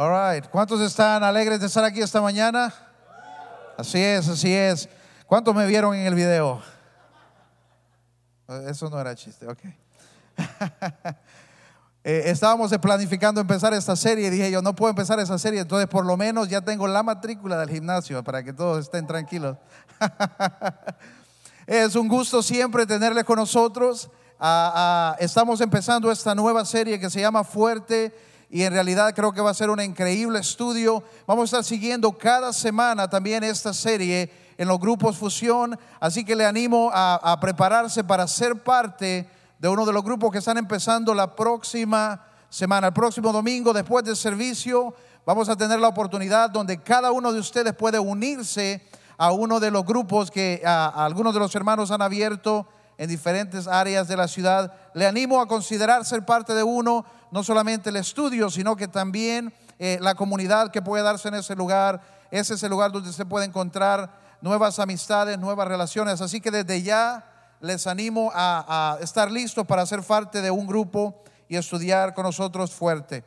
All right. ¿Cuántos están alegres de estar aquí esta mañana? Así es, así es. ¿Cuántos me vieron en el video? Eso no era chiste, ok. Eh, estábamos planificando empezar esta serie dije yo, no puedo empezar esa serie, entonces por lo menos ya tengo la matrícula del gimnasio para que todos estén tranquilos. es un gusto siempre tenerle con nosotros. Ah, ah, estamos empezando esta nueva serie que se llama Fuerte y en realidad creo que va a ser un increíble estudio. Vamos a estar siguiendo cada semana también esta serie en los grupos Fusión, así que le animo a, prepararse para ser parte de uno de los grupos que están empezando la próxima semana, el próximo domingo después del servicio. Vamos a tener la oportunidad donde cada uno de ustedes puede unirse a uno de los grupos que algunos de los hermanos han abierto en diferentes áreas de la ciudad. Le animo a considerar ser parte de uno, no solamente el estudio, sino que también eh, la comunidad que puede darse en ese lugar. Ese es el lugar donde se puede encontrar nuevas amistades, nuevas relaciones. Así que desde ya les animo a, estar listos para ser parte de un grupo y estudiar con nosotros fuerte.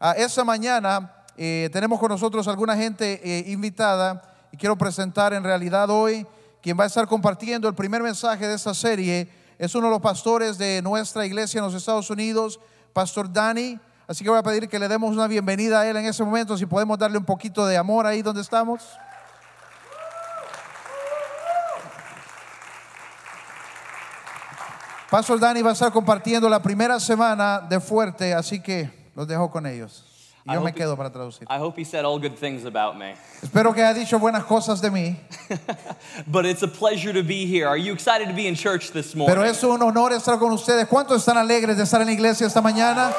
Uh, esta mañana eh, tenemos con nosotros alguna gente eh, invitada y quiero presentar en realidad hoy quien va a estar compartiendo el primer mensaje de esta serie. Es uno de los pastores de nuestra iglesia en los Estados Unidos, Pastor Dani. Así que voy a pedir que le demos una bienvenida a él en ese momento, si podemos darle un poquito de amor ahí donde estamos. Pastor Dani va a estar compartiendo la primera semana de fuerte, así que los dejo con ellos. Y yo me quedo para traducir. I hope he said all good things about me. Espero que haya dicho buenas cosas de mí. but it's a pleasure to be here. Are you excited to be in church this morning? Pero es un honor estar con ustedes. ¿Cuántos están alegres de estar en la iglesia esta mañana?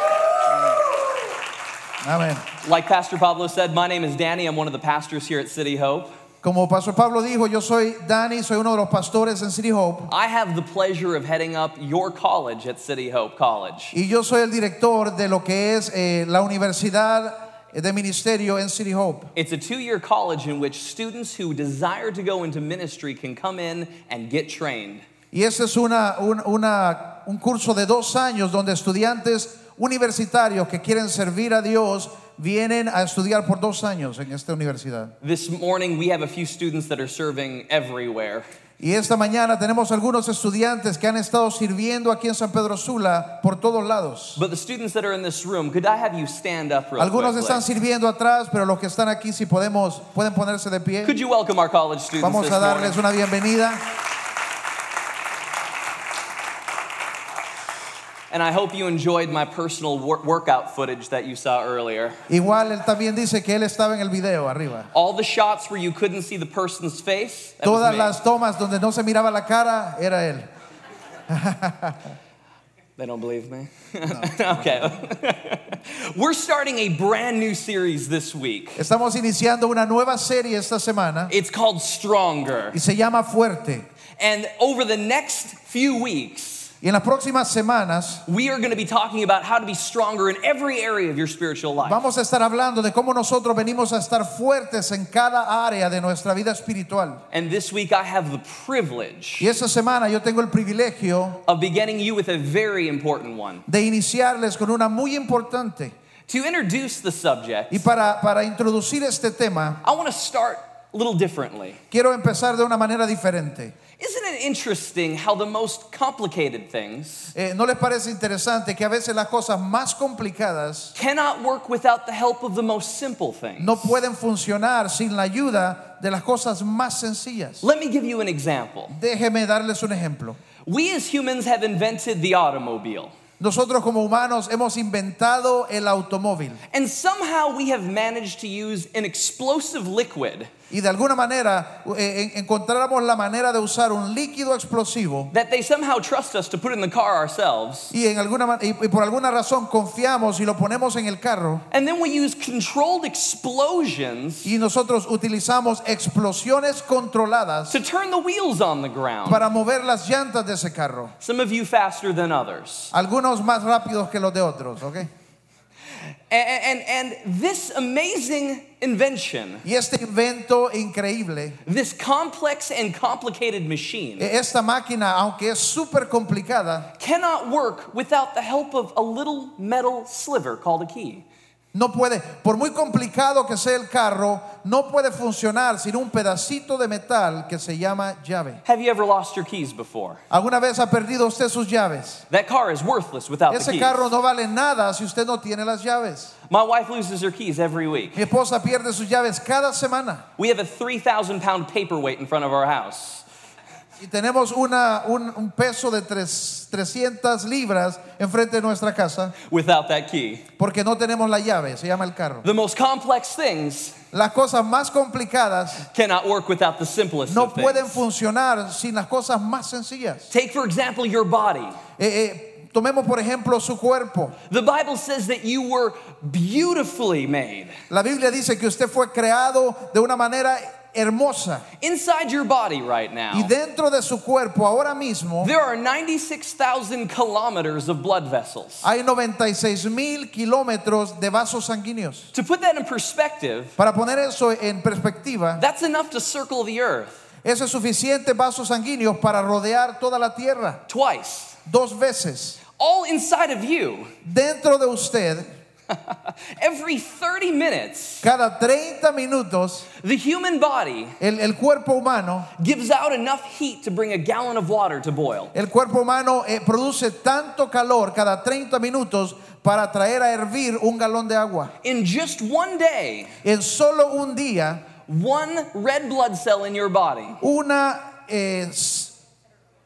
Amén. Like Pastor Pablo said, my name is Danny. I'm one of the pastors here at City Hope. Como Pastor Pablo dijo, yo soy Dani, soy uno de los pastores en City Hope. I have the pleasure of heading up your college at City Hope College. Y yo soy el director de lo que es eh, la universidad de ministerio en City Hope. It's a two-year college in which students who desire to go into ministry can come in and get trained. Y este es una, un, una, un curso de dos años donde estudiantes universitarios que quieren servir a Dios vienen a estudiar por dos años en esta universidad. This morning we have a few students that are serving everywhere. Y esta mañana tenemos algunos estudiantes que han estado sirviendo aquí en San Pedro Sula por todos lados. But the students that are in this room, could I have you stand up real Algunos quickly? están sirviendo atrás, pero los que están aquí si podemos pueden ponerse de pie. Could you welcome our college students Vamos this a darles morning? una bienvenida. And I hope you enjoyed my personal wor- workout footage that you saw earlier. Igual él también dice que él estaba en el video arriba. All the shots where you couldn't see the person's face, that was Todas me. las tomas donde no se miraba la cara era él. They don't believe me? okay. We're starting a brand new series this week. Estamos iniciando una nueva serie esta semana It's called Stronger. y se llama Fuerte. And over the next few weeks, Y en las próximas semanas we are going to be talking about how to be stronger in every area of your spiritual life. vamos a estar hablando de cómo nosotros venimos a estar fuertes en cada área de nuestra vida espiritual. And this week, I have the privilege Y esta semana yo tengo el privilegio of beginning you with a very important one. de iniciarles con una muy importante. To introduce the subject, Y para, para introducir este tema, I want to start little differently. quiero empezar de una manera diferente. Isn't it interesting how the most complicated things Eh, ¿No les parece interesante que a veces las cosas más complicadas cannot work without the help of the most simple things? no pueden funcionar sin la ayuda de las cosas más sencillas? Let me give you an example. Déjeme darles un ejemplo. We as humans have invented the automobile. Nosotros como humanos hemos inventado el automóvil And somehow we have managed to use an explosive liquid y de alguna manera eh, en- encontramos la manera de usar un líquido explosivo that they somehow trust us to put in the car ourselves. y, en alguna, y, y por alguna razón confiamos y lo ponemos en el carro And then we use controlled explosions y nosotros utilizamos explosiones controladas to turn the wheels on the ground. para mover las llantas de ese carro. Some of you faster than others. Algunos más rápidos que los de otros, ¿ok? And, and, and this amazing invention, Y este invento increíble, this complex and complicated machine, esta máquina, aunque es súper complicada, cannot work without the help of a little metal sliver called a key. No puede, por muy complicado que sea el carro, no puede funcionar sin un pedacito de metal que se llama llave. Have you ever lost your keys before? ¿Alguna vez ha perdido usted sus llaves? That car is worthless without the Ese keys. carro no vale nada si usted no tiene las llaves. My wife loses her keys every week. Mi esposa pierde sus llaves cada semana We have a 3,000 pound paperweight in front of our house. Y tenemos una, un, un peso de tres- 300 libras enfrente de nuestra casa without that key. porque no tenemos la llave, se llama el carro. The most complex things Las cosas más complicadas cannot work without the simplest no of things. pueden funcionar sin las cosas más sencillas. Take, for example, your body. Eh, eh, tomemos por ejemplo su cuerpo. The Bible says that you were beautifully made. La Biblia dice que usted fue creado de una manera hermosa Inside your body right y now, dentro de su cuerpo ahora mismo there are 96,000 kilometers of blood vessels. hay 96 mil kilómetros de vasos sanguíneos. To put that in perspective, Para poner eso en perspectiva, that's enough to circle the earth eso es suficiente vasos sanguíneos para rodear toda la tierra twice. dos veces. All inside of you, Dentro de usted, every 30 minutes, cada 30 minutos, the human body el, el cuerpo humano, gives out enough heat to bring a gallon of water to boil. el cuerpo humano eh, produce tanto calor cada 30 minutos para traer a hervir un galón de agua. In just one day, En solo un día, one red blood cell in your body una, eh,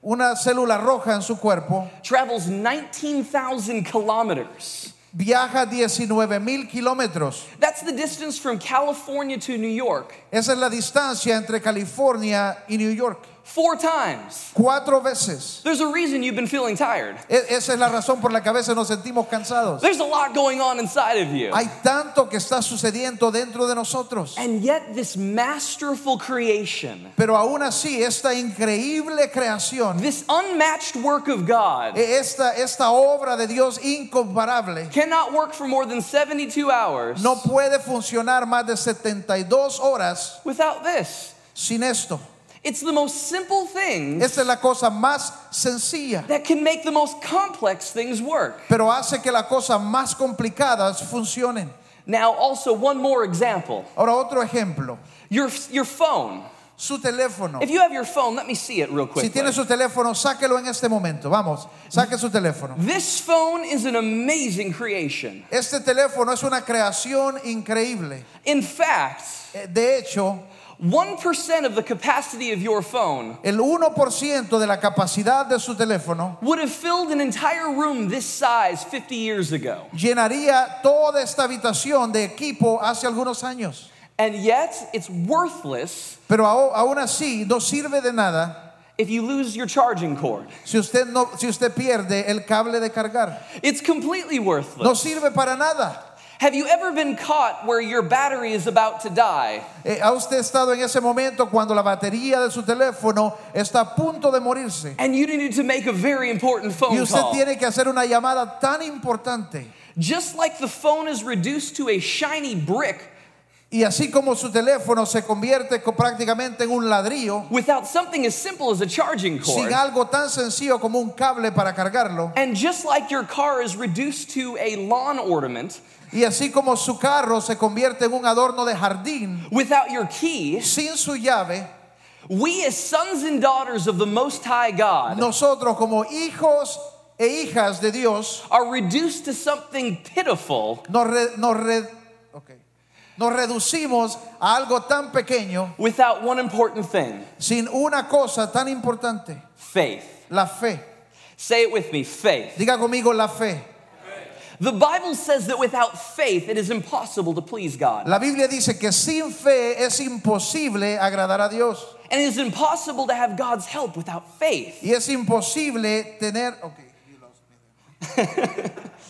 una célula roja en su cuerpo travels 19,000 kilometers. Viaja 19 mil kilómetros. That's the distance from California to New York. Esa es la distancia entre California y New York. Four times. Cuatro veces. There's a reason you've been feeling tired. Esa es la razón por la que a veces nos sentimos cansados. There's a lot going on inside of you. Hay tanto que está sucediendo dentro de nosotros. And yet, this masterful creation, Pero aún así, esta increíble creación, this unmatched work of God, esta, esta obra de Dios incomparable, cannot work for more than 72 hours no puede funcionar más de 72 horas without this. sin esto. It's the most simple thing es la cosa más sencilla, that can make the most complex things work. pero hace que las cosas más complicadas funcionen. Now, also, one more example Ahora otro ejemplo, your, your phone. su teléfono. If you have your phone, let me see it real Si tiene su teléfono, sáquelo en este momento. Vamos, saque su teléfono. This phone is an amazing creation. Este teléfono es una creación increíble. In fact, Eh, De hecho, 1% of the capacity of your phone el 1% de la capacidad de su teléfono would have filled an entire room this size 50 years ago. llenaría toda esta habitación de equipo hace algunos años. And yet, it's worthless Pero aún así no sirve de nada if you lose your charging cord. si usted, no, si usted pierde el cable de cargar. It's completely worthless. No sirve para nada. Have you ever been caught where your battery is about to die Eh, ¿Ha usted estado en ese momento cuando la batería de su teléfono está a punto de morirse? and you needed to make a very important phone Y usted call? tiene que hacer una llamada tan importante. Just like the phone is reduced to a shiny brick Y así como su teléfono se convierte co- prácticamente en un ladrillo, without something as simple as a charging cord. sin algo tan sencillo como un cable para cargarlo, And just like your car is reduced to a lawn ornament y así como su carro se convierte en un adorno de jardín, without your key, sin su llave, we as sons and daughters of the Most High God nosotros como hijos e hijas de Dios are reduced to something pitiful nos, re- nos re- ok, nos reducimos a algo tan pequeño without one important thing sin una cosa tan importante, faith. la fe. Say it with me faith. Diga conmigo la fe. The Bible says that without faith, it is impossible to please God. La Biblia dice que sin fe es imposible agradar a Dios. And it is impossible to have God's help without faith. Y es imposible tener. ok, you lost me there.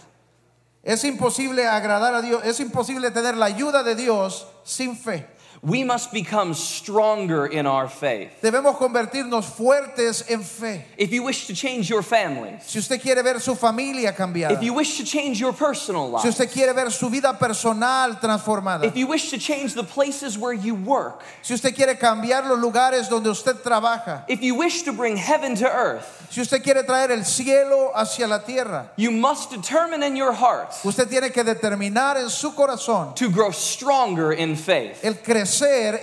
es imposible agradar a Dios. Es imposible tener la ayuda de Dios sin fe. We must become stronger in our faith. Debemos convertirnos fuertes en fe. If you wish to change your family, Si usted quiere ver su familia cambiada, if you wish to change your personal si life, usted quiere ver su vida personal transformada, if you wish to change the places where you work, si usted quiere cambiar los lugares donde usted trabaja, if you wish to bring heaven to earth, si usted quiere traer el cielo hacia la tierra, you must determine in your heart usted tiene que determinar en su corazón to grow stronger in faith. el crecer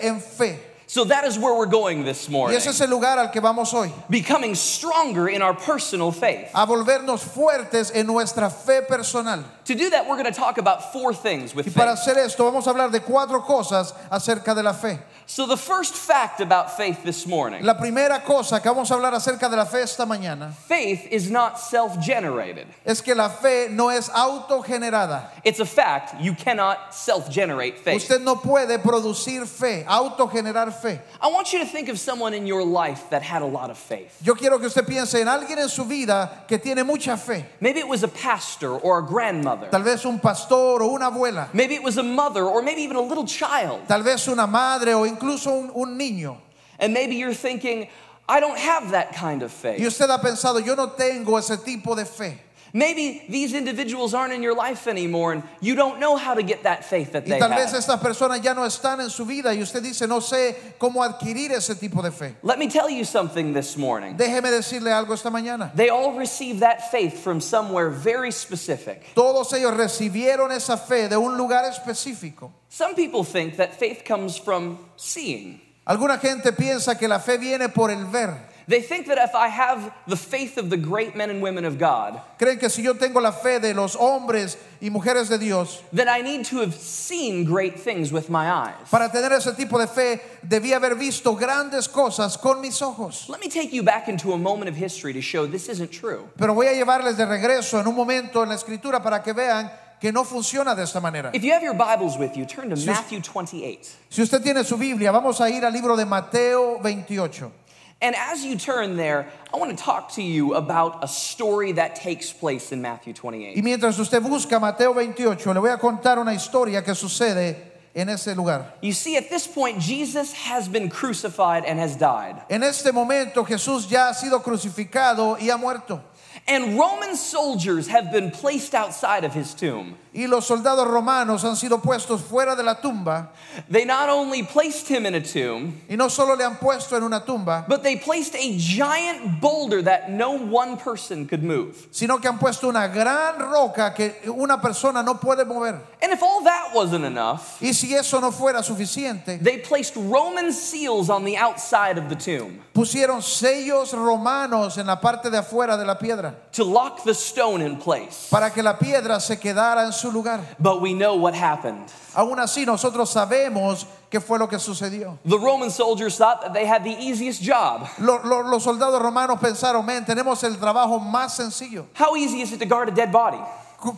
en fe. So that is where we're going this Y morning. ese es el lugar al que vamos hoy, Becoming stronger in our personal faith. a volvernos fuertes en nuestra fe personal. To do that, we're going to talk about four things with Y para faith. hacer esto vamos a hablar de cuatro cosas acerca de la fe. So, the first fact about faith this morning La primera cosa que vamos a hablar acerca de la fe esta mañana faith is not self generated. es que la fe no es autogenerada. It's a fact. You cannot self generate faith. Usted no puede producir fe, autogenerar fe. I want you to think of someone in your life that had a lot of faith. Yo quiero que usted piense en alguien en su vida que tiene mucha fe. Maybe it was a pastor or a grandmother. Tal vez un pastor o una abuela. Maybe it was a mother or maybe even a little child. Tal vez una madre o incluso un, un niño. And maybe you're thinking, I don't have that kind of faith. Y usted ha pensado, yo no tengo ese tipo de fe. Maybe these individuals aren't in your life anymore and you don't know how to get that faith that Y they tal vez have. estas personas ya no están en su vida y usted dice, no sé cómo adquirir ese tipo de fe. Let me tell you something this morning. Déjeme decirle algo esta mañana. They all received that faith from somewhere very specific. Todos ellos recibieron esa fe de un lugar específico. Some people think that faith comes from seeing. Alguna gente piensa que la fe viene por el ver. They think that if I have the faith of the great men and women of God, Creen que si yo tengo la fe de los hombres y mujeres de Dios, then I need to have seen great things with my eyes. para tener ese tipo de fe, debía haber visto grandes cosas con mis ojos. Let me take you back into a moment of history to show this isn't true. Pero voy a llevarles de regreso en un momento en la escritura para que vean que no funciona de esta manera. If you have your Bibles with you, turn to us- Matthew 28. Si usted tiene su Biblia, vamos a ir al libro de Mateo 28. And as you turn there, I want to talk to you about a story that takes place in Matthew Y 28. mientras usted busca Mateo 28, le voy a contar una historia que sucede en ese lugar. You see, at this point, Jesus has been crucified and has died. En este momento Jesús ya ha sido crucificado y ha muerto. And Roman soldiers have been placed outside of his tomb. Y los soldados romanos han sido puestos fuera de la tumba. They not only placed him in a tomb, Y no solo le han puesto en una tumba, but they placed a giant boulder that no one person could move. sino que han puesto una gran roca que una persona no puede mover. And if all that wasn't enough, Y si eso no fuera suficiente, they placed Roman seals on the outside of the tomb pusieron sellos romanos en la parte de afuera de la piedra to lock the stone in place. para que la piedra se quedara en su lugar. But we know what happened. Aún así nosotros sabemos qué fue lo que sucedió. The Roman soldiers thought that they had the easiest job. Lo- lo- los soldados romanos pensaron, men, tenemos el trabajo más sencillo. How easy is it to guard a dead body?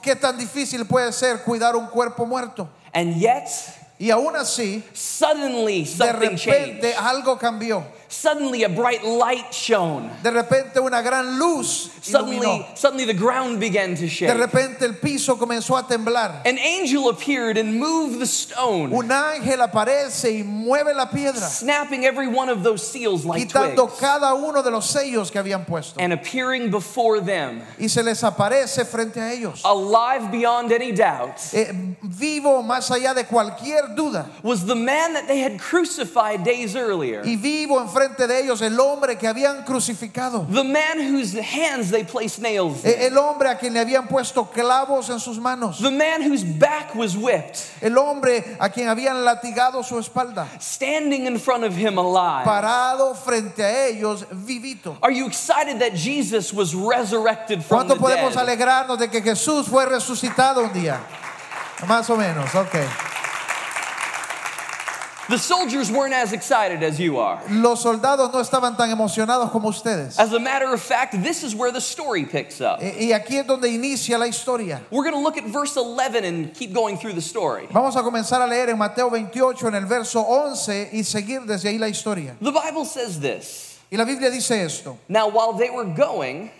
¿Qué tan difícil puede ser cuidar un cuerpo muerto? And yet, Y aún así, suddenly de something repente changed. algo cambió. Suddenly a bright light shone. De repente una gran luz Suddenly, iluminó. suddenly the ground began to shake. De repente el piso comenzó a temblar. An angel appeared and moved the stone, Un ángel aparece y mueve la piedra, snapping every one of those seals like quitando twigs, cada uno de los sellos que habían puesto. and appearing before them, Y se les aparece frente a ellos. alive beyond any doubt, Eh, vivo más allá de cualquier duda. was the man that they had crucified days earlier. Y vivo enfrente de ellos el hombre que habían crucificado. The man whose hands they placed nails in. El hombre a quien le habían puesto clavos en sus manos. The man whose back was whipped, El hombre a quien habían latigado su espalda. standing in front of him alive. Parado frente a ellos, vivito. Are you excited that Jesus was resurrected from the ¿Cuánto podemos dead? alegrarnos de que Jesús fue resucitado un día? Más o menos, ok. The soldiers weren't as excited as you are. Los soldados no estaban tan emocionados como ustedes. As a matter of fact, this is where the story picks up. Y aquí es donde inicia la historia. We're going to look at verse 11 and keep going through the story. Vamos a comenzar a leer en Mateo 28 en el verso 11 y seguir desde ahí la historia. The Bible says this Y la Biblia dice esto. Now, while they were going,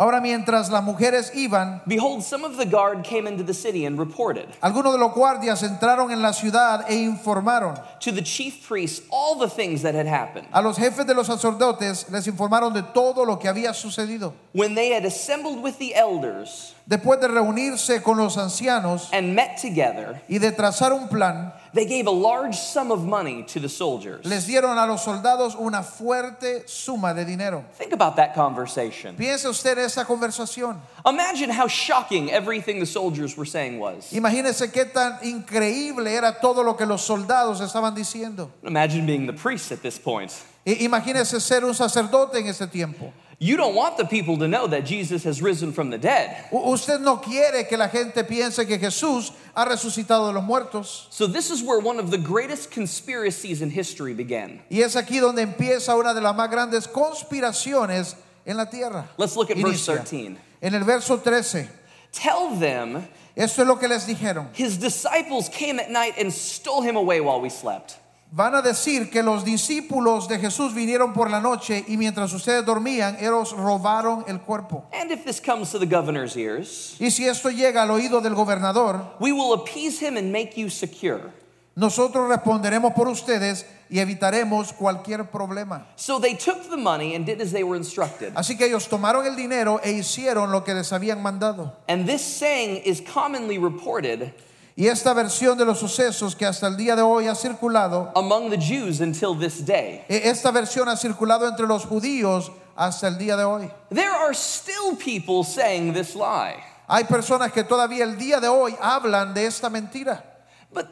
Ahora mientras las mujeres iban, behold, some of the guard came into the city and reported algunos de los guardias entraron en la ciudad e informaron. to the chief priests all the things that had happened. A los jefes de los sacerdotes les informaron de todo lo que había sucedido. When they had assembled with the elders Después de reunirse con los ancianos and met together, y de trazar un plan, they gave a large sum of money to the soldiers. les dieron a los soldados una fuerte suma de dinero. Think about that conversation. Piense usted esa conversación. Imagine how shocking everything the soldiers were saying was. Imagínese qué tan increíble era todo lo que los soldados estaban diciendo. Imagine being the priest at this point. Imagínese ser un sacerdote en ese tiempo. You don't want the people to know that Jesus has risen from the dead. Usted no quiere que la gente piense que Jesús ha resucitado de los muertos. So, this is where one of the greatest conspiracies in history began. Y es aquí donde empieza una de las más grandes conspiraciones en la tierra. Let's look at verse Inicia. 13. En el verso 13, Tell them esto es lo que les dijeron. his disciples came at night and stole him away while we slept. Van a decir que los discípulos de Jesús vinieron por la noche y mientras ustedes dormían, ellos robaron el cuerpo. And if this comes to the governor's ears, Y si esto llega al oído del gobernador, we will appease him and make you secure. nosotros responderemos por ustedes y evitaremos cualquier problema. So they took the money and did as they were instructed. Así que ellos tomaron el dinero e hicieron lo que les habían mandado. And this saying is commonly reported Y esta versión de los sucesos que hasta el día de hoy ha circulado, among the Jews until this day. e- esta versión ha circulado entre los judíos hasta el día de hoy. There are still people saying this lie. Hay personas que todavía el día de hoy hablan de esta mentira. But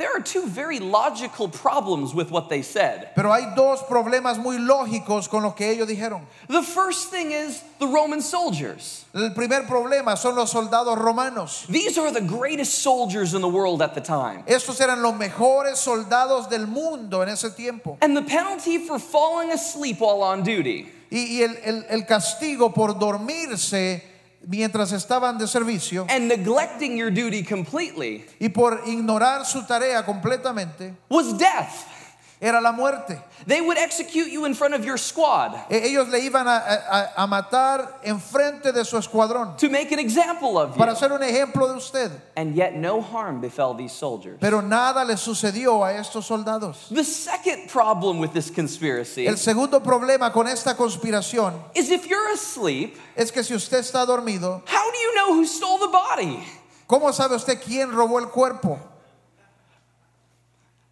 there are two very logical problems with what they said. Pero hay dos problemas muy lógicos con lo que ellos dijeron. The first thing is the Roman soldiers. El primer problema son los soldados romanos. These are the greatest soldiers in the world at the time. Estos eran los mejores soldados del mundo en ese tiempo. And the penalty for falling asleep while on duty Y, y el, el- el castigo por dormirse mientras estaban de servicio and neglecting your duty completely y por ignorar su tarea completamente was death. Era la muerte. They would execute you in front of your squad Ellos le iban a, a- a matar enfrente de su escuadrón to make an example of you. para hacer un ejemplo de usted. And yet no harm befell these soldiers. Pero nada le sucedió a estos soldados. The second problem with this conspiracy El segundo problema con esta conspiración is if you're asleep, es que si usted está dormido, how do you know who stole the body? ¿cómo sabe usted quién robó el cuerpo?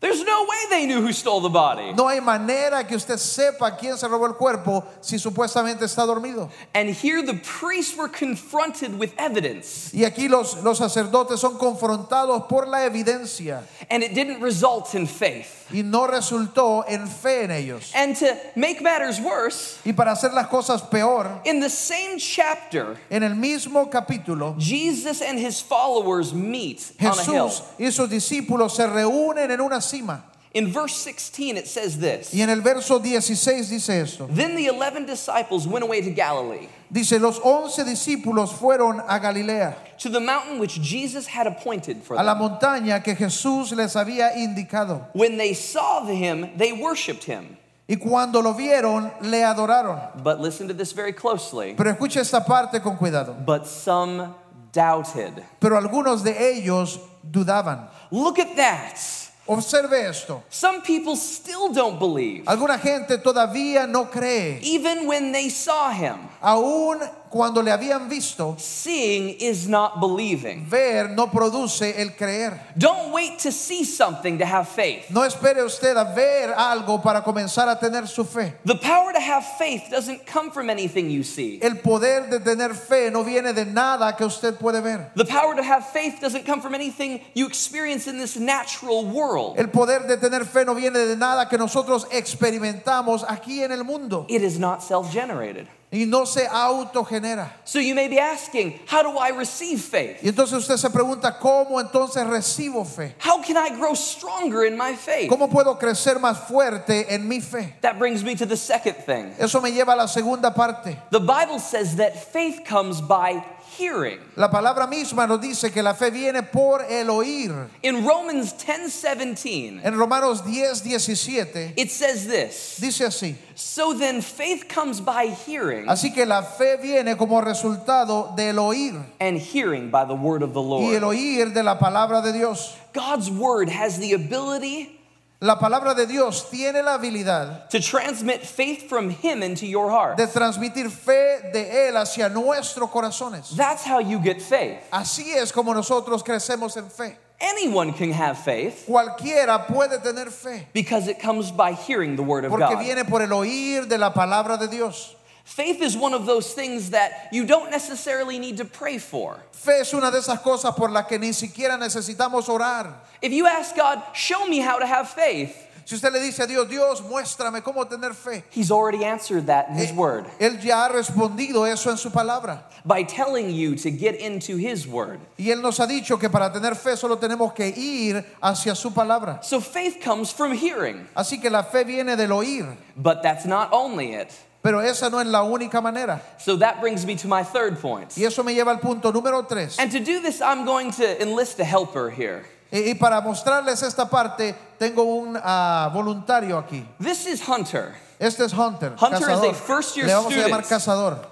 There's no way they knew who stole the body. No hay manera que usted sepa quién se robó el cuerpo si supuestamente está dormido. And here the priests were confronted with evidence, Y aquí los, los sacerdotes son confrontados por la evidencia and it didn't result in faith. Y no resultó en fe en ellos. And to make matters worse, Y para hacer las cosas peor, in the same chapter, en el mismo capítulo, Jesus and his followers meet on a hill. Jesús y sus discípulos se reúnen en una cima. In verse 16, it says this Y en el verso 16 dice esto. Then the 11 disciples went away to Galilee, Dice, los once discípulos fueron a Galilea, to the mountain which Jesus had appointed for them. a la montaña que Jesús les había indicado. When they saw him, they worshiped him. Y cuando lo vieron, le adoraron. But listen to this very closely. Pero escucha esta parte con cuidado. But some doubted. Pero algunos de ellos dudaban. Look at that. Observe esto. Some people still don't believe, Alguna gente todavía no cree. even when they saw him. Aún cuando le habían visto, Seeing is not believing. ver no produce el creer. Don't wait to see something to have faith. No espere usted a ver algo para comenzar a tener su fe. The power to have faith doesn't come from anything you see. El poder de tener fe no viene de nada que usted puede ver. The power to have faith doesn't come from anything you experience in this natural world. El poder de tener fe no viene de nada que nosotros experimentamos aquí en el mundo It is not self generated. Y no se autogenera. So you may be asking, how do I receive faith? Y entonces usted se pregunta, ¿cómo entonces recibo fe? How can I grow stronger in my faith? ¿Cómo puedo crecer más fuerte en mi fe? That brings me to the second thing. Eso me lleva a la segunda parte. The Bible says that faith comes by hearing. La palabra misma nos dice que la fe viene por el oír. In Romans 10 17, En Romanos 10, 17 it says this dice así. So then faith comes by hearing, Así que la fe viene como resultado del oír and hearing by the word of the Lord. y el oír de la palabra de Dios. God's word has the ability La palabra de Dios tiene la habilidad to transmit faith from Him into your heart. de transmitir fe de Él hacia nuestros corazones. That's how you get faith. Así es como nosotros crecemos en fe. Anyone can have faith Cualquiera puede tener fe because it comes by hearing the word of porque God. viene por el oír de la palabra de Dios. Faith is one of those things that you don't necessarily need to pray for. Fe es una de esas cosas por las que ni siquiera necesitamos orar. If you ask God, show me how to have faith, Si usted le dice a Dios, Dios, muéstrame cómo tener fe. He's already answered that in His Eh, word Él ya ha respondido eso en su palabra. by telling you to get into His word. Y Él nos ha dicho que para tener fe solo tenemos que ir hacia su palabra. So faith comes from hearing, Así que la fe viene del oír. but that's not only it. Pero esa no es la única manera. So that brings me to my third point. Y eso me lleva al punto número tres. And to do this, I'm going to enlist a helper here. Y, y para mostrarles esta parte, tengo un ah, voluntario aquí. This is Hunter, Este es Hunter. Hunter is a cazador. first-year Le vamos a llamar student. cazador.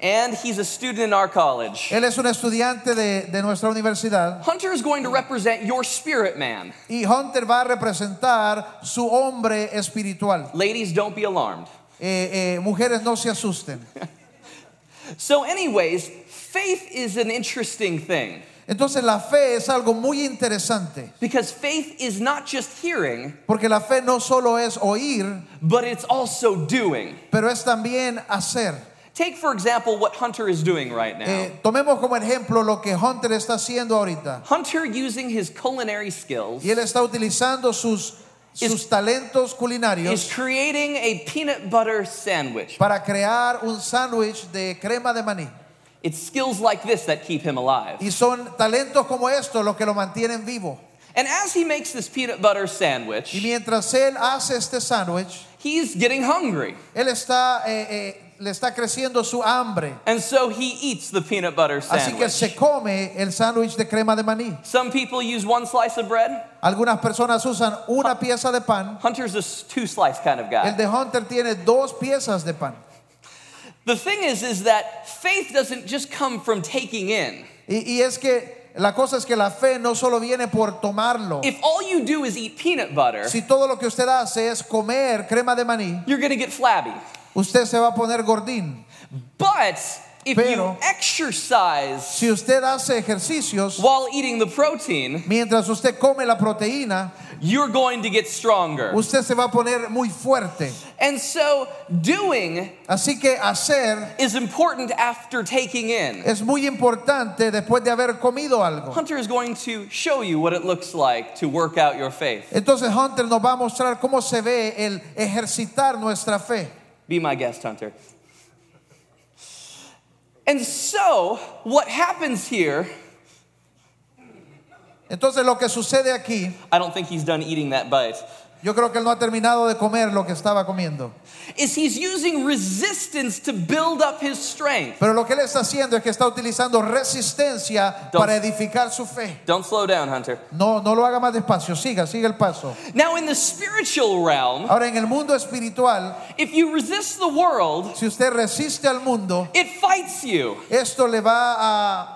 and he's a student in our college. Él es un estudiante de, de nuestra universidad. Hunter is going to represent your spirit man. Y Hunter va a representar su hombre espiritual. Ladies, don't be alarmed. Eh, eh, mujeres, no se asusten. So, anyways, faith is an interesting thing Entonces la fe es algo muy interesante. because faith is not just hearing, Porque la fe no solo es oír, but it's also doing. pero es también hacer. Take, for example, what Hunter is doing right now. Eh, tomemos como ejemplo lo que Hunter está haciendo ahorita. Hunter, using his culinary skills, Y él está utilizando sus, sus talentos is creating a peanut butter sandwich. para crear un sándwich de crema de maní. It's skills like this that keep him alive. Y son talentos como estos los que lo mantienen vivo. And as he makes this peanut butter sandwich, Y mientras él hace este sándwich, he's getting hungry. él está, eh, eh, le está creciendo su hambre. And so he eats the peanut butter sandwich. Así que se come el sándwich de crema de maní. Some people use one slice of bread. Algunas personas usan una pieza de pan. Hunter's a two slice kind of guy. El de Hunter tiene dos piezas de pan. The thing is, is that faith doesn't just come from taking in. Y, y es que la cosa es que la fe no solo viene por tomarlo. If all you do is eat peanut butter, Si todo lo que usted hace es comer crema de maní, you're going to get flabby. usted se va a poner gordín. But if Pero- you exercise Si usted hace ejercicios while eating the protein, mientras usted come la proteína, you're going to get stronger. usted se va a poner muy fuerte. And so, doing Así que hacer is important after taking in. es muy importante después de haber comido algo. Hunter is going to show you what it looks like to work out your faith. Entonces Hunter nos va a mostrar cómo se ve el ejercitar nuestra fe. Be my guest, Hunter. And so, what happens here, Entonces lo que sucede aquí, I don't think he's done eating that bite, yo creo que él no ha terminado de comer lo que estaba comiendo. is he's using resistance to build up his strength. Pero lo que él está haciendo es que está utilizando resistencia Don't- para edificar su fe. Don't slow down, Hunter. No, no lo haga más despacio, siga, siga el paso. Now, in the spiritual realm, Ahora en el mundo espiritual, if you resist the world, si usted resiste al mundo, it fights you. esto le va a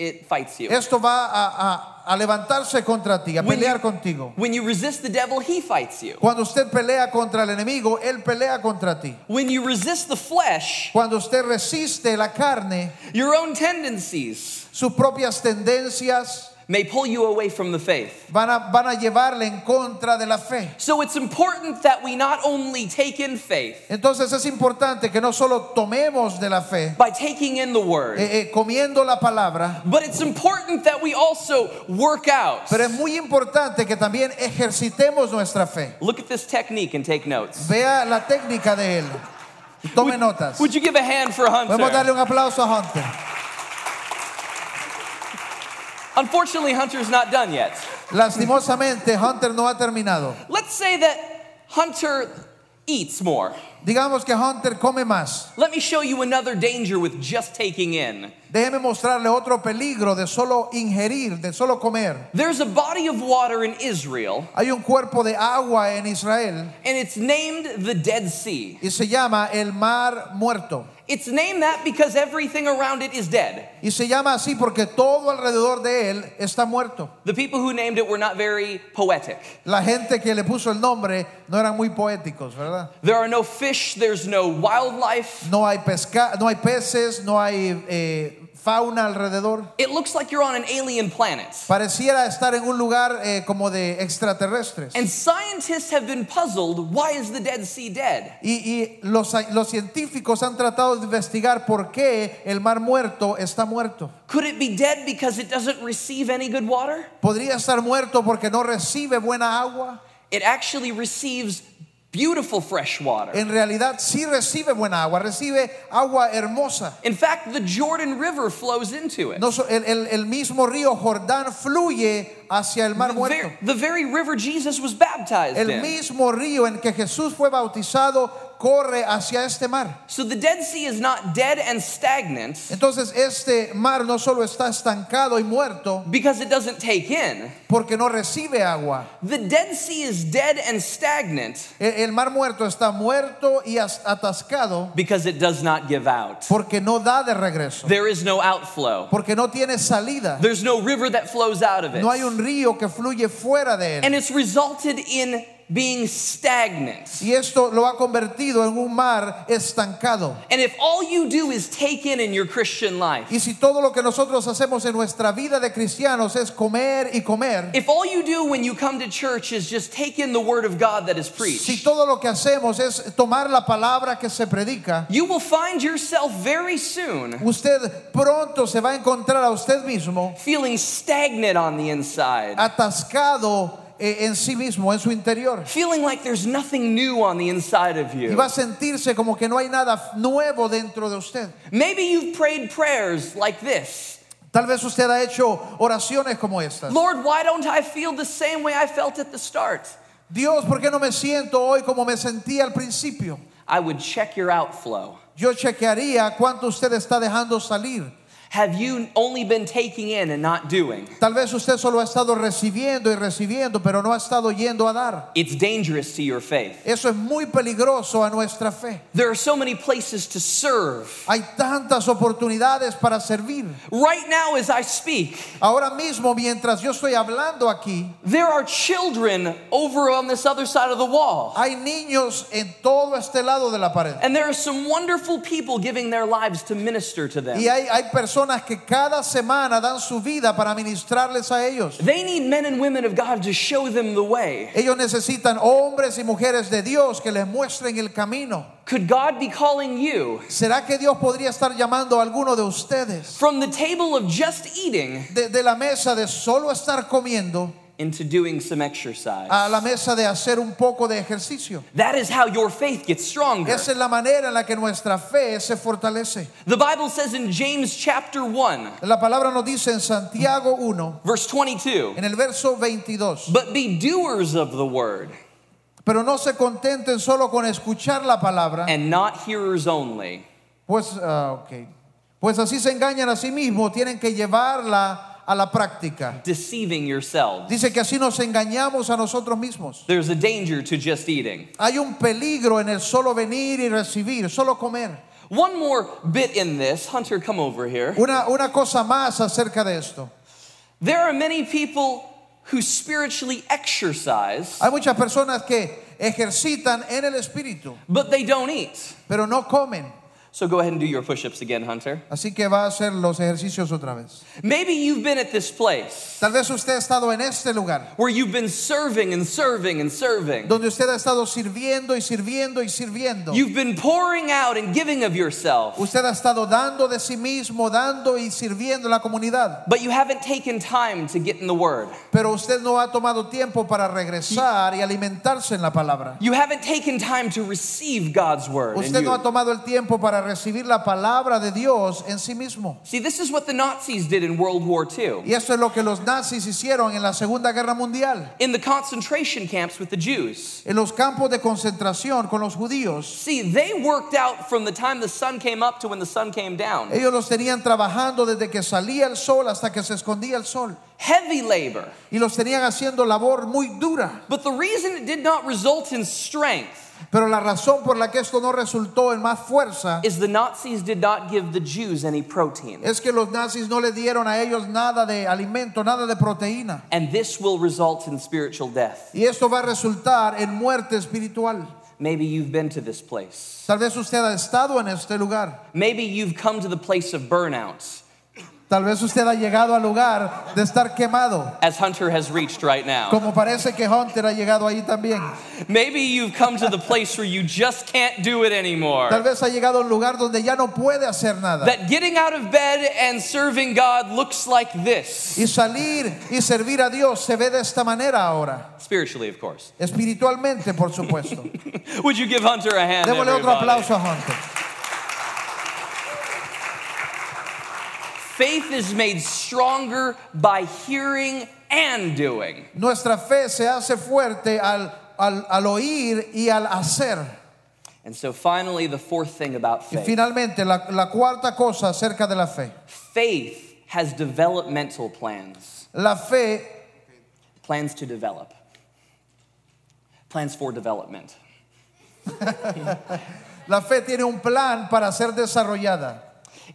It fights you. esto va a, a- a levantarse contra ti, a When pelear you- contigo. When you resist the devil, he fights you. Cuando usted pelea contra el enemigo, él pelea contra ti. When you resist the flesh, Cuando usted resiste la carne, your own tendencies sus propias tendencias may pull you away from the faith. van a, van a llevarle en contra de la fe. So it's important that we not only take in faith Entonces es importante que no solo tomemos de la fe, by taking in the word, eh, eh, comiendo la palabra, but it's important that we also work out. pero es muy importante que también ejercitemos nuestra fe. Look at this technique and take notes. Vea la técnica de él tome notas. Would you give a hand for Hunter? Podemos Hunter? darle un aplauso a Hunter. Unfortunately, Hunter's not done yet. Lastimosamente, Hunter no ha terminado. Let's say that Hunter eats more. Digamos que Hunter come más. Let me show you another danger with just taking in. Déjeme mostrarle otro peligro de solo ingerir, de solo comer. There's a body of water in Israel, Hay un cuerpo de agua en Israel and it's named the Dead Sea. y se llama el mar muerto. It's named that because everything around it is dead. Y se llama así porque todo alrededor de él está muerto. The people who named it were not very poetic. La gente que le puso el nombre no eran muy poéticos, ¿verdad? There are no fish, there's no wildlife. No hay pesca, no hay peces, no hay eh, fauna alrededor. It looks like you're on an alien planet. Pareciera estar en un lugar eh, como de extraterrestres. And scientists have been puzzled why is the Dead Sea dead? Y, y los, los científicos han tratado de investigar por qué el mar muerto está muerto. Could it be dead because it doesn't receive any good water? ¿Podría estar muerto porque no recibe buena agua? It actually receives beautiful fresh water. En realidad sí recibe buena agua, recibe agua hermosa. In fact, the Jordan River flows into it. No, el, el- el mismo río Jordán fluye hacia el mar The muerto. ver- the very river Jesus was baptized El in. mismo río en que Jesús fue bautizado corre hacia este mar. So the Dead Sea is not dead and stagnant Entonces este mar no solo está estancado y muerto because it doesn't take in. porque no recibe agua. The Dead Sea is dead and stagnant El, el mar muerto está muerto y atascado because it does not give out. porque no da de regreso, There is no outflow. porque no tiene salida. There's no river that flows out of it. No hay un río que fluye fuera de él. And it's resulted in being stagnant. Y esto lo ha convertido en un mar estancado. And if all you do is take in in your Christian life, Y si todo lo que nosotros hacemos en nuestra vida de cristianos es comer y comer, if all you do when you come to church is just take in the word of God that is si preached, todo lo que hacemos es tomar la palabra que se predica, you will find yourself very soon usted pronto se va a encontrar a usted mismo feeling stagnant on the inside, atascado en sí mismo, en su interior. feeling like there's nothing new on the inside of Y you. va a sentirse como que no hay nada nuevo dentro de usted. Maybe you've prayed prayers like this Tal vez usted ha hecho oraciones como estas. Lord, why don't I feel the same way I felt at the start? Dios, ¿por qué no me siento hoy como me sentí al principio? I would check your outflow. Yo chequearía cuánto usted está dejando salir. Have you only been taking in and not doing? Tal vez usted solo ha estado recibiendo y recibiendo, pero no ha estado yendo a dar. It's dangerous to your faith. Eso es muy peligroso a nuestra fe. There are so many places to serve. Hay tantas oportunidades para servir. Right now, as I speak, Ahora mismo, mientras yo estoy hablando aquí, there are children over on this other side of the wall. hay niños en todo este lado de la pared. And there are some wonderful people giving their lives to minister to them. Y hay, hay personas que cada semana dan su vida para ministrarles a ellos. They need men and women of God to show them the way. Ellos necesitan hombres y mujeres de Dios que les muestren el camino. Could God be calling you ¿Será que Dios podría estar llamando a alguno de ustedes from the table of just eating de, de la mesa de solo estar comiendo into doing some exercise? a la mesa de hacer un poco de ejercicio? That is how your faith gets stronger. Esa es la manera en la que nuestra fe se fortalece. The Bible says in James chapter 1, La palabra nos dice en Santiago 1, verse 22, en el verso 22, but be doers of the word pero no se contenten solo con escuchar la palabra, and not hearers only. pues, ah, ok. pues así se engañan a sí mismos, tienen que llevarla a la práctica. deceiving yourselves. Dice que así nos engañamos a nosotros mismos. There's a danger to just eating. Hay un peligro en el solo venir y recibir, solo comer. One more bit in this, Hunter, come over here. Una, una cosa más acerca de esto. There are many people who spiritually exercise, Hay muchas personas que ejercitan en el espíritu, but they don't eat. pero no comen. So go ahead and do your push ups again, Hunter. Así que va a hacer los ejercicios otra vez. Maybe you've been at this place Tal vez usted ha estado en este lugar, where you've been serving and serving and serving. donde usted ha estado sirviendo y sirviendo y sirviendo. You've been pouring out and giving of yourself, Usted ha estado dando de sí mismo, dando y sirviendo en la comunidad. but you haven't taken time to get in the Word. Pero usted no ha tomado tiempo para regresar y alimentarse en la palabra. You haven't taken time to receive God's Word. Usted no ha tomado el tiempo para para recibir la palabra de Dios en sí mismo. See, this is what the Nazis did in World War II. Y esto es lo que los nazis hicieron en la Segunda Guerra Mundial. In the concentration camps with the Jews. En los campos de concentración con los judíos. See, they worked out from the time the sun came up to when the sun came down. Ellos los tenían trabajando desde que salía el sol hasta que se escondía el sol. Heavy labor. Y los tenían haciendo labor muy dura. But the reason it did not result in strength Pero la razón por la que esto no resultó en más fuerza is the Nazis did not give the Jews any protein. es que los nazis no le dieron a ellos nada de alimento, nada de proteína. And this will result in spiritual death. Y esto va a resultar en muerte espiritual. Maybe you've been to this place. Tal vez usted ha estado en este lugar. Maybe you've come to the place of burnout, Tal vez usted ha llegado al lugar de estar quemado. as Hunter has reached right now. Como parece que Hunter ha llegado ahí también. Maybe you've come to the place where you just can't do it Tal anymore. vez ha llegado a un lugar donde ya no puede hacer nada. That getting out of bed and serving God looks like this. Y salir y servir a Dios se ve de esta manera ahora. Spiritually, of course. Espiritualmente, por supuesto. Would you give Hunter a hand? Démosle otro aplauso a Hunter. Faith is made stronger by hearing and doing. Nuestra fe se hace fuerte al, al, al oír y al hacer. And so, finally, the fourth thing about faith. Y finalmente, la, la cuarta cosa acerca de la fe. faith has developmental plans, La fe, plans to develop, plans for development. la fe tiene un plan para ser desarrollada.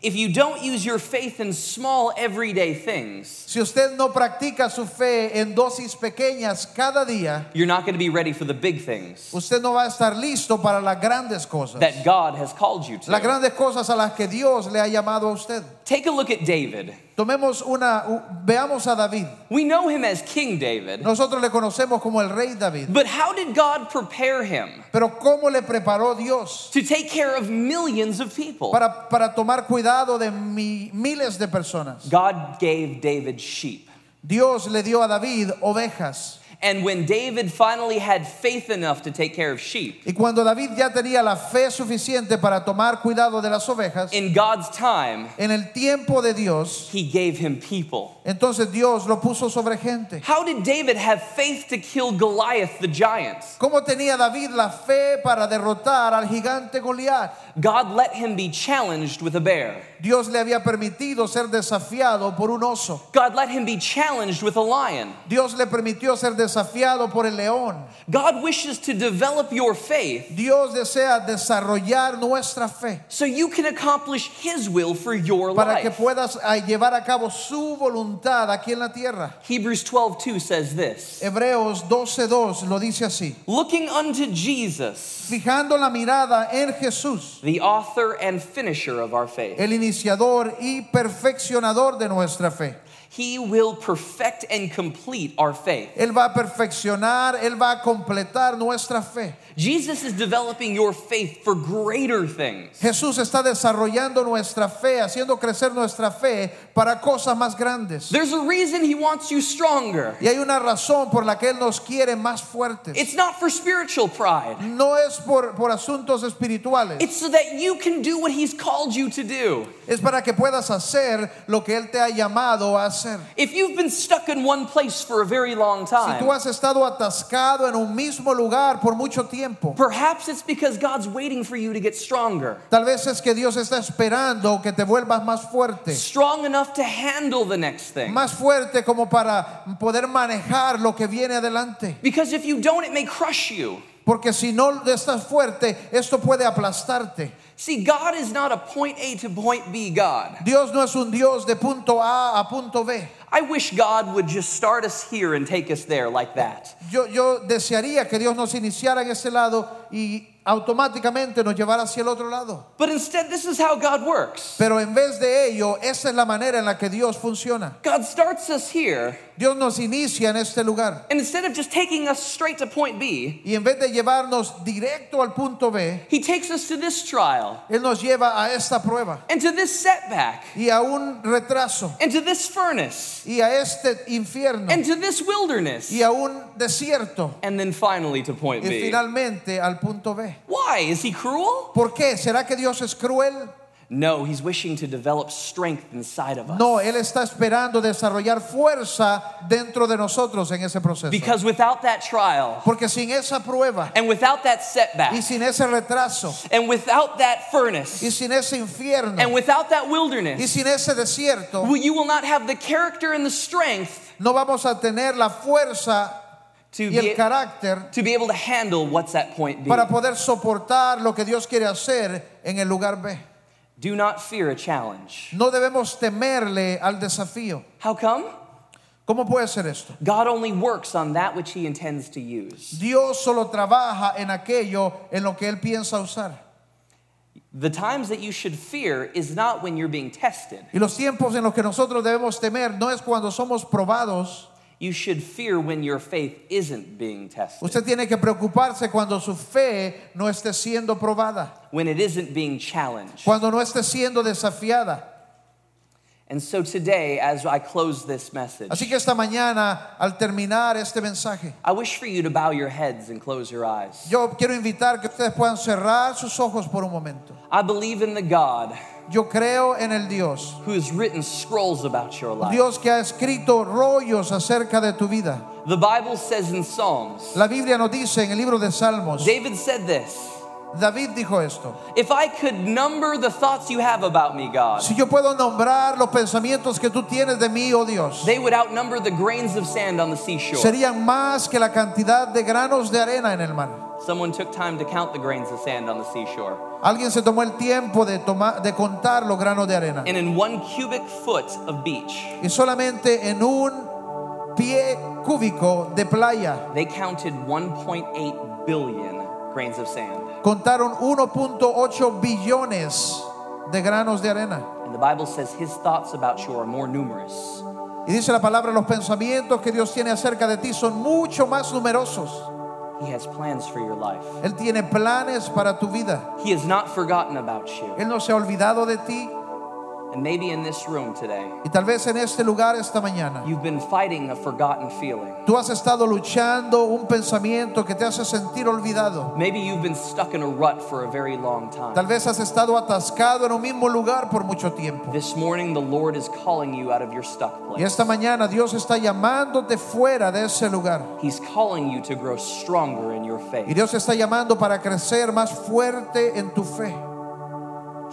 If you don't use your faith in small everyday things, Si usted no practica su fe en dosis pequeñas cada día, you're not going to be ready for the big things usted no va a estar listo para las grandes cosas. that God has called you to. Las grandes cosas a las que Dios le ha llamado a usted. Take a look at David. Tomemos una, veamos a David. We know him as King David, Nosotros le conocemos como el rey David. but how did God prepare him Pero ¿cómo le preparó Dios to take care of millions of people? para, para tomar cuidado de mi- miles de personas? God gave David sheep. Dios le dio a David ovejas. And when David finally had faith enough to take care of sheep, Y cuando David ya tenía la fe suficiente para tomar cuidado de las ovejas, in God's time, en el tiempo de Dios, he gave him people. entonces Dios lo puso sobre gente. How did David have faith to kill Goliath the giant? ¿Cómo tenía David la fe para derrotar al gigante Goliat? God let him be challenged with a bear. Dios le había permitido ser desafiado por un oso. God let him be challenged with a lion. Dios le permitió ser desafiado por el león. God wishes to develop your faith Dios desea desarrollar nuestra fe so you can accomplish his will for your para que life. puedas ah, llevar a cabo su voluntad aquí en la tierra. Hebrews 12:2 says this. Hebreos 12:2 lo dice así. Looking unto Jesus, Fijando la mirada en Jesús, the author and finisher of our faith. el iniciador y perfeccionador de nuestra fe. He will perfect and complete our faith. Él va a perfeccionar, Él va a completar nuestra fe. Jesus is developing your faith for greater things. Jesús está desarrollando nuestra fe, haciendo crecer nuestra fe para cosas más grandes. There's a reason he wants you stronger. Y hay una razón por la que Él nos quiere más fuertes. It's not for spiritual pride. No es por, por asuntos espirituales. It's so that you can do what he's called you to do. Es para que puedas hacer lo que Él te ha llamado a hacer. If you've been stuck in one place for a very long Si tú time, has estado atascado en un mismo lugar por mucho tiempo, perhaps it's because God's waiting for you to get stronger, tal vez es que Dios está esperando que te vuelvas más fuerte. strong enough to handle the next thing. Más fuerte como para poder manejar lo que viene adelante. Because if you don't, it may crush you. Porque si no estás fuerte, esto puede aplastarte. See, God is not a point A to point B God. Dios no es un Dios de punto A a punto B. I wish God would just start us here and take us there like that. Yo, yo desearía que Dios nos iniciara en ese lado y automáticamente nos llevara hacia el otro lado. But instead, this is how God works. Pero en vez de ello, esa es la manera en la que Dios funciona. God starts us here, Dios nos inicia en este lugar. and instead of just taking us straight to point B, Y en vez de llevarnos directo al punto B, He takes us to this trial, Él nos lleva a esta prueba and to this setback, y a un retraso and to this furnace. y a este infierno and to this wilderness. y a un desierto And then finally to point y B. finalmente al punto B. Why? Is he cruel? ¿Por qué? ¿Será que Dios es cruel? No, he's wishing to develop strength inside of us. No, Él está esperando desarrollar fuerza dentro de nosotros en ese proceso. Because without that trial, Porque sin esa prueba and without that setback, y sin ese retraso and without that furnace, y sin ese infierno and without that wilderness, y sin ese desierto, well, you will not have the character and the strength no vamos a tener la fuerza to y el be, carácter to be able to handle what's at point B. para poder soportar lo que Dios quiere hacer en el lugar B. Do not fear a challenge. No debemos temerle al desafío. How come? ¿Cómo puede ser esto? God only works on that which he intends to use. Dios solo trabaja en aquello en lo que Él piensa usar. The times that you should fear is not when you're being tested. Y los tiempos en los que nosotros debemos temer no es cuando somos probados. You should fear when your faith isn't being tested, Usted tiene que preocuparse cuando su fe no esté siendo probada, when it isn't being challenged. cuando no esté siendo desafiada. And so today, as I close this message, Así que esta mañana, al terminar este mensaje, I wish for you to bow your heads and close your eyes. yo quiero invitar que ustedes puedan cerrar sus ojos por un momento. I believe in the God Yo creo en el Dios, who has written scrolls about your life. Dios que ha escrito rollos acerca de tu vida. The Bible says in Psalms, La Biblia nos dice en el libro de Salmos, David said this David dijo esto. If I could number the thoughts you have about me, God, Si yo puedo nombrar los pensamientos que tú tienes de mí, oh Dios, they would outnumber the grains of sand on the seashore. serían más que la cantidad de granos de arena en el mar. Someone took time to count the grains of sand on the seashore. Alguien se tomó el tiempo de, tomar, de contar los granos de arena. And in one cubic foot of beach, Y solamente en un pie cúbico de playa they counted 1.8 billion grains of sand. contaron 1.8 billones de granos de arena. And the Bible says his thoughts about you are more numerous. Y dice la palabra, los pensamientos que Dios tiene acerca de ti son mucho más numerosos. He has plans for your life. Él tiene planes para tu vida. He has not forgotten about you. Él no se ha olvidado de ti. And maybe in this room today, Y tal vez en este lugar esta mañana, you've been fighting a forgotten feeling. tú has estado luchando un pensamiento que te hace sentir olvidado. Maybe you've been stuck in a rut for a very long Tal time. vez has estado atascado en un mismo lugar por mucho tiempo. This morning, the Lord is calling you out of your stuck Y place. esta mañana Dios está llamándote fuera de ese lugar. He's calling you to grow stronger in your Y faith. Dios te está llamando para crecer más fuerte en tu fe.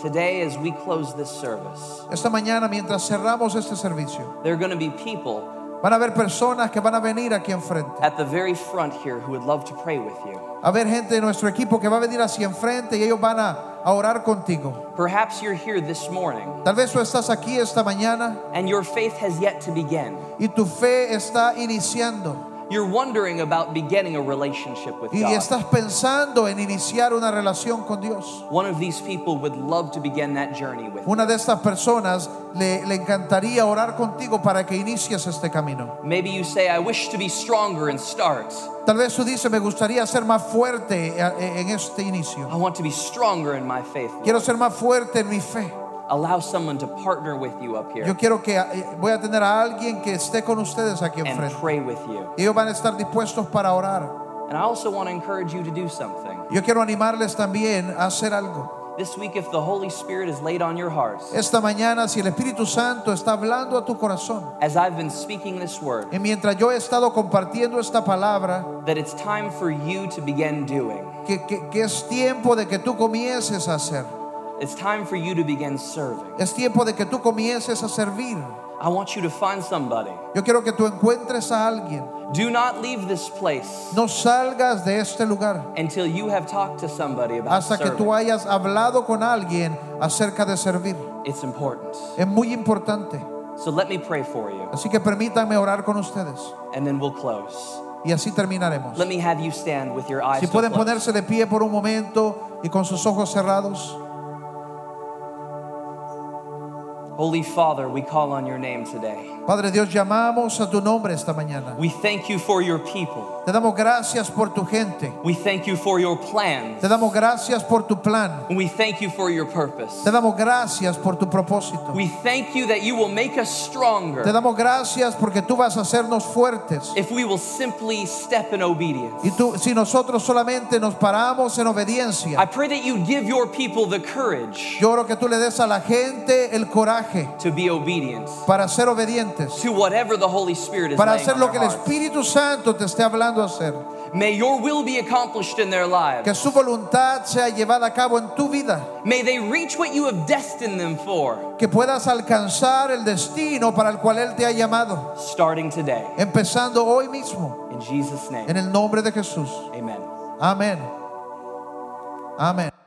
Today, as we close this service, Esta mañana mientras cerramos este servicio, there are going to be people van a haber personas que van a venir aquí enfrente. at the very front here who would love to pray with you. A haber gente de nuestro equipo que va a venir hacia enfrente y ellos van a, a orar contigo. Perhaps you're here this morning Tal vez tú estás aquí esta mañana and your faith has yet to begin. y tu fe está iniciando. You're wondering about beginning a relationship with Y God. estás pensando en iniciar una relación con Dios. One of these people would love to begin that journey with. Una de estas personas le, le encantaría orar contigo para que inicies este camino. Maybe you say, I wish to be stronger and start. Tal vez tú dices, me gustaría ser más fuerte eh, en este inicio. I want to be stronger in my faith. Quiero ser más fuerte en mi fe. Allow someone to partner with you up here Yo quiero que eh, voy a tener a alguien que esté con ustedes aquí and enfrente. pray with you. Ellos van a estar dispuestos para orar. And I also want to encourage you to do something. Yo quiero animarles también a hacer algo. This week, if the Holy Spirit is laid on your hearts, Esta mañana, si el Espíritu Santo está hablando a tu corazón, as I've been speaking this word, y mientras yo he estado compartiendo esta palabra, that it's time for you to begin doing. que, que- que es tiempo de que tú comiences a hacer. It's time for you to begin serving. Es tiempo de que tú comiences a servir. I want you to find somebody. Yo quiero que tú encuentres a alguien. Do not leave this place No salgas de este lugar until you have talked to somebody about hasta que tú hayas hablado con alguien acerca de servir. It's important. Es muy importante. So let me pray for you, Así que permítanme orar con ustedes. and then we'll close. Y así terminaremos. Let me have you stand with your eyes Si pueden ponerse de pie por un momento y con sus ojos cerrados. Holy Father, we call on your name today. Padre Dios, llamamos a tu nombre esta mañana. We thank you for your people. Te damos gracias por tu gente. We thank you for your plans. Te damos gracias por tu plan. We thank you for your purpose. Te damos gracias por tu propósito. We thank you that you will make us stronger. Te damos gracias porque tú vas a hacernos fuertes. if we will simply step in obedience. Y tú, si nosotros solamente nos paramos en obediencia. I pray that you give your people the courage yo oro que tú le des a la gente el coraje to be obedient para ser obedientes, to whatever the Holy Spirit is para hacer lo que el. Espíritu Santo te esté hablando hacer. May your will be accomplished in their lives. Que su voluntad sea llevada a cabo en tu vida. May they reach what you have destined them for Que puedas alcanzar el destino para el cual Él te ha llamado. starting today. Empezando hoy mismo. In Jesus' name, En el nombre de Jesús. amen. Amén. Amén.